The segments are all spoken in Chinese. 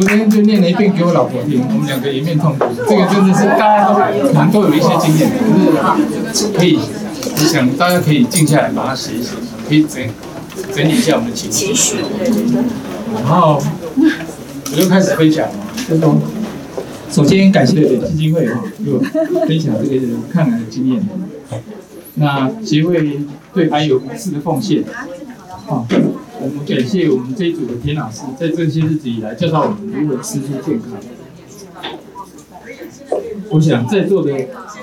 昨天就念了一遍给我老婆听，我们两个一面痛哭。这个真的是大家都可能都有一些经验，就是可以，我想大家可以静下来把它写一写，可以整整理一下我们的情绪。然后我就开始分享，就说，首先感谢基金会哈，给我分享这个抗癌的经验。那协会对癌有无私的奉献，好，我们感谢我们这一组的田老师，在这些日子以来教导我们如何吃出健康。我想在座的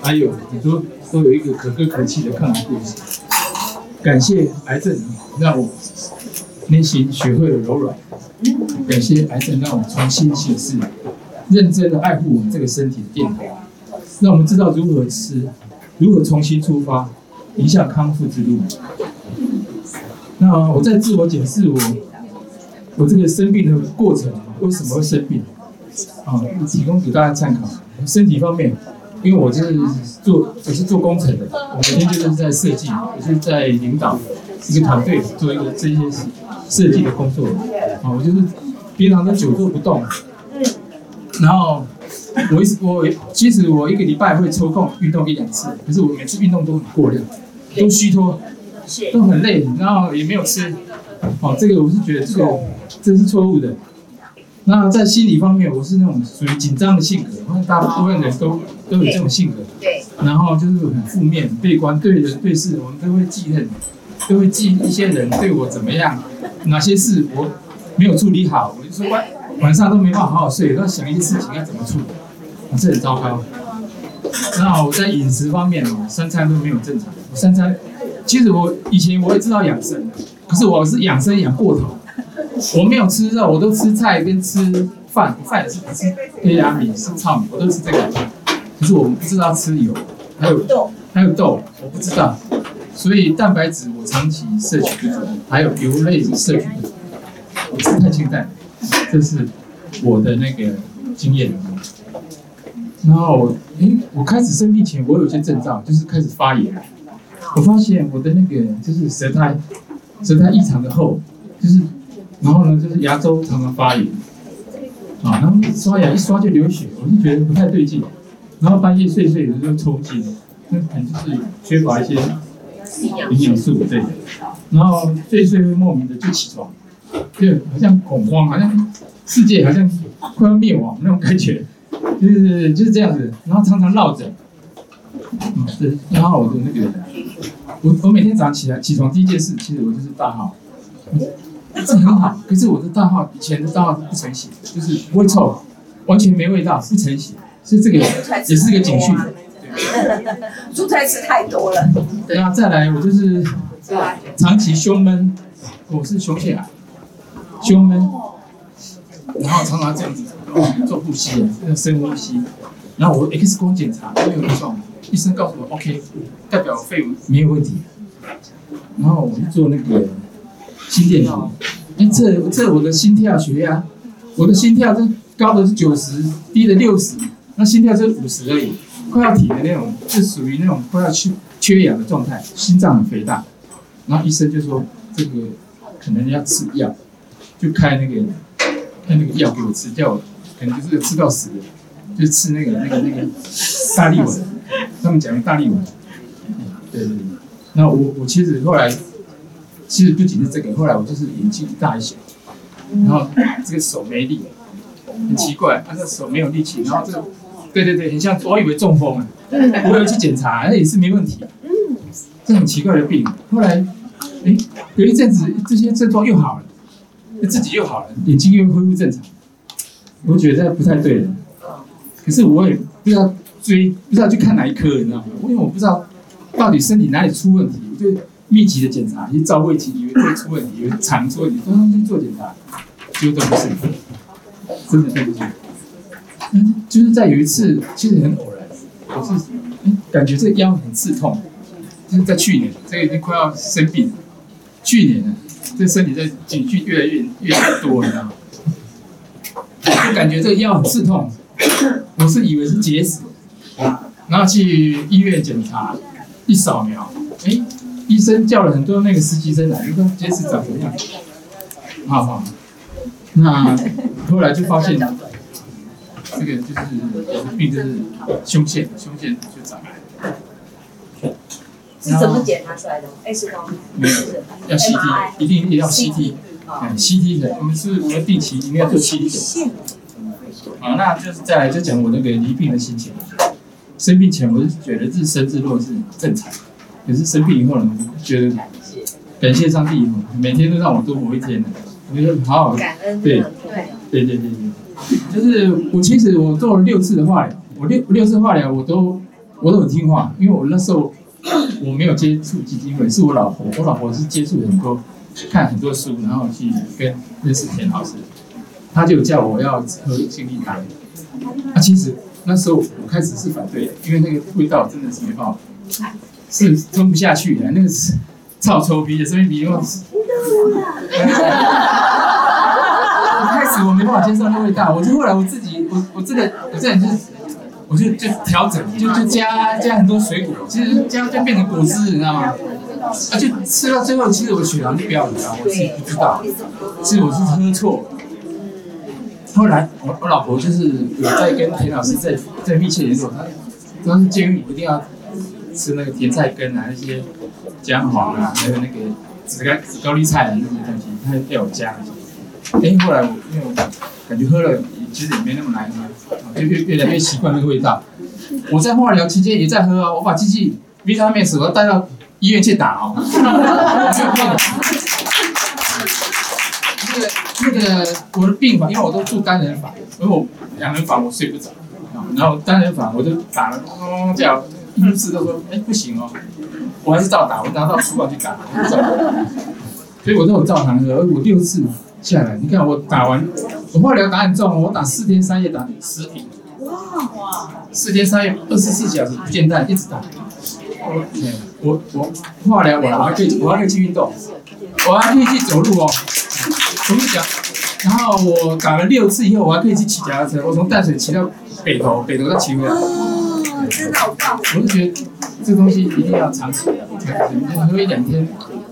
还有很多都有一个可歌可泣的抗癌故事。感谢癌症让我内心学会了柔软，感谢癌症让我重新审视，认真的爱护我们这个身体的电台，让我们知道如何吃，如何重新出发。影响康复之路。那我在自我检视我我这个生病的过程，为什么会生病？啊，提供给大家参考。身体方面，因为我就是做我是做工程的，我每天就是在设计，也是在领导一个团队做一个这些设计的工作。啊，我就是平常都久坐不动，然后。我一我其实我一个礼拜会抽空运动一两次，可是我每次运动都很过量，都虚脱，都很累，然后也没有吃。哦，这个我是觉得这个这是错误的。那在心理方面，我是那种属于紧张的性格，我看大部分人都都有这种性格。对。然后就是很负面、悲观，对人对事我们都会记恨，都会记一些人对我怎么样，哪些事我没有处理好，我就说晚晚上都没办法好好睡，都要想一些事情该怎么处理。这很糟糕。那我在饮食方面哦，三餐都没有正常。我三餐，其实我以前我也知道养生，可是我是养生养过头。我没有吃肉，我都吃菜跟吃饭，饭也是吃黑芽米、吃糙米，我都吃这个。可是我们不知道吃油，还有豆，还有豆，我不知道。所以蛋白质我长期摄取不足，还有油类摄取不足，我吃太清淡。这是我的那个经验。然后，哎，我开始生病前，我有些症状，就是开始发炎。我发现我的那个就是舌苔，舌苔异常的厚，就是，然后呢，就是牙周常常发炎，啊，然后刷牙一刷就流血，我就觉得不太对劲。然后半夜睡睡的时候抽筋，那可能就是缺乏一些营养素对。然后睡睡会莫名的就起床，就好像恐慌，好像世界好像快要灭亡那种感觉。就是就是这样子，然后常常落枕，嗯，对，然后我的那个，我我每天早上起来起床第一件事，其实我就是大号，这很好，可是我的大号以前的大号不成型，就是不会臭，完全没味道，不成型，所以这个也是个警讯。蔬菜吃太多了。那再来，我就是长期胸闷，我是胸腺癌，胸闷，然后常常这样子。做呼吸，要深呼吸。然后我 X 光检查没有异状，医生告诉我 OK，代表肺没有问题。然后我就做那个心电图，哎，这这我的心跳血压，我的心跳这高的是九十，低的六十，那心跳是五十而已，快要停的那种，是属于那种快要缺缺氧的状态，心脏很肥大。然后医生就说这个可能要吃药，就开那个开那个药给我吃，叫我。可能就是吃到死的，就吃那个那个那个大力丸，他们讲的大力丸。对对对。那我我其实后来，其实不仅是这个，后来我就是眼睛一大一小，然后这个手没力，很奇怪，他的手没有力气，然后这个，对对对，很像我以为中风了，我有去检查，那也是没问题。嗯。这很奇怪的病，后来，哎，有一阵子这些症状又好了，自己又好了，眼睛又恢复正常。我觉得不太对的，可是我也不知道追，不知道去看哪一科，你知道吗？因为我不知道到底身体哪里出问题，我就密集的检查，一照胃镜以为会出问题，以为肠出问题，都去做检查，结果都不是，真的对不起。嗯，就是在有一次，其实很偶然，我是嗯感觉这个腰很刺痛，就是在去年，这个已经快要生病，去年呢，这身体在警讯越来越越多，你知道吗？就感觉这个腰很刺痛，我是以为是结石，然后去医院检查，一扫描，哎，医生叫了很多那个实习生来，你说结石长什么样？好好，那后来就发现，这个就是我的病就是胸腺，胸腺就长癌。是怎么检查出来的？X 光？没有，要 CT，一定也要 CT。嗯，CT 的，我们是我们定期应该做 CT 检查。好，那就是再来就讲我那个离病的心情。生病前我是觉得自生自落是正常，可是生病以后呢，我觉得感谢上帝，每天都让我多活一天呢。我觉得好好感恩。对对对对对，就是我其实我做了六次的化疗，我六六次化疗我都我都很听话，因为我那时候我没有接触基金会，是我老婆，我老婆是接触很多看很多书，然后去跟认识田老师，他就叫我要喝心力汤。啊，其实那时候我开始是反对的，因为那个味道真的是没办法，是吞不下去的，那个是臭臭鼻的，所以鼻用。开始我没办法接受那味道，我就后来我自己，我我这个我这人就是，我就就调整，就就加加很多水果，其实加就变成果汁，你知道吗？而且吃到最后，其实我血糖就飙很高，我自己不知道，其实我是喝错。后来我我老婆就是有在跟田老师在在密切联络，她当时建议我一定要吃那个甜菜根啊，那些姜黄啊，还有那个紫甘紫高丽菜啊那些东西，她要我加。哎，后来我因为我感觉喝了其实也没那么难喝，就越越来越习惯那个味道。我在化疗期间也在喝啊，我把机器 Vitamin 我要带到医院去打哦。那个那个我的病房，因为我都住单人房，因为我两人房我睡不着，然后单人房我就打了，叫医师都说，哎不行哦，我还是照打，我拿到书包去打，所以我都有照常喝，我六次。下来，你看我打完，我化疗打很重，我打四天三夜打十瓶，哇，四天三夜二十四小时不间断一直打。我我化疗完我还可以我还可以去运动，我还可以去走路哦，我跟你讲，然后我打了六次以后，我还可以去骑脚踏车，我从淡水骑到北投，北投再骑回来。哦，真的好棒！我是觉得这东西一定要长期，你喝一两天。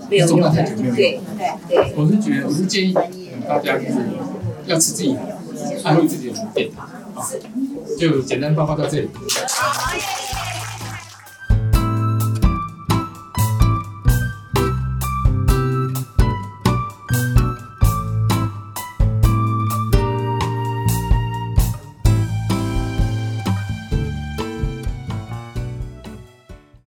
没有用太久没有对对对，我是觉得，我是建议大家就是要吃自己，安慰自己的健康，好，就简单报告到这里。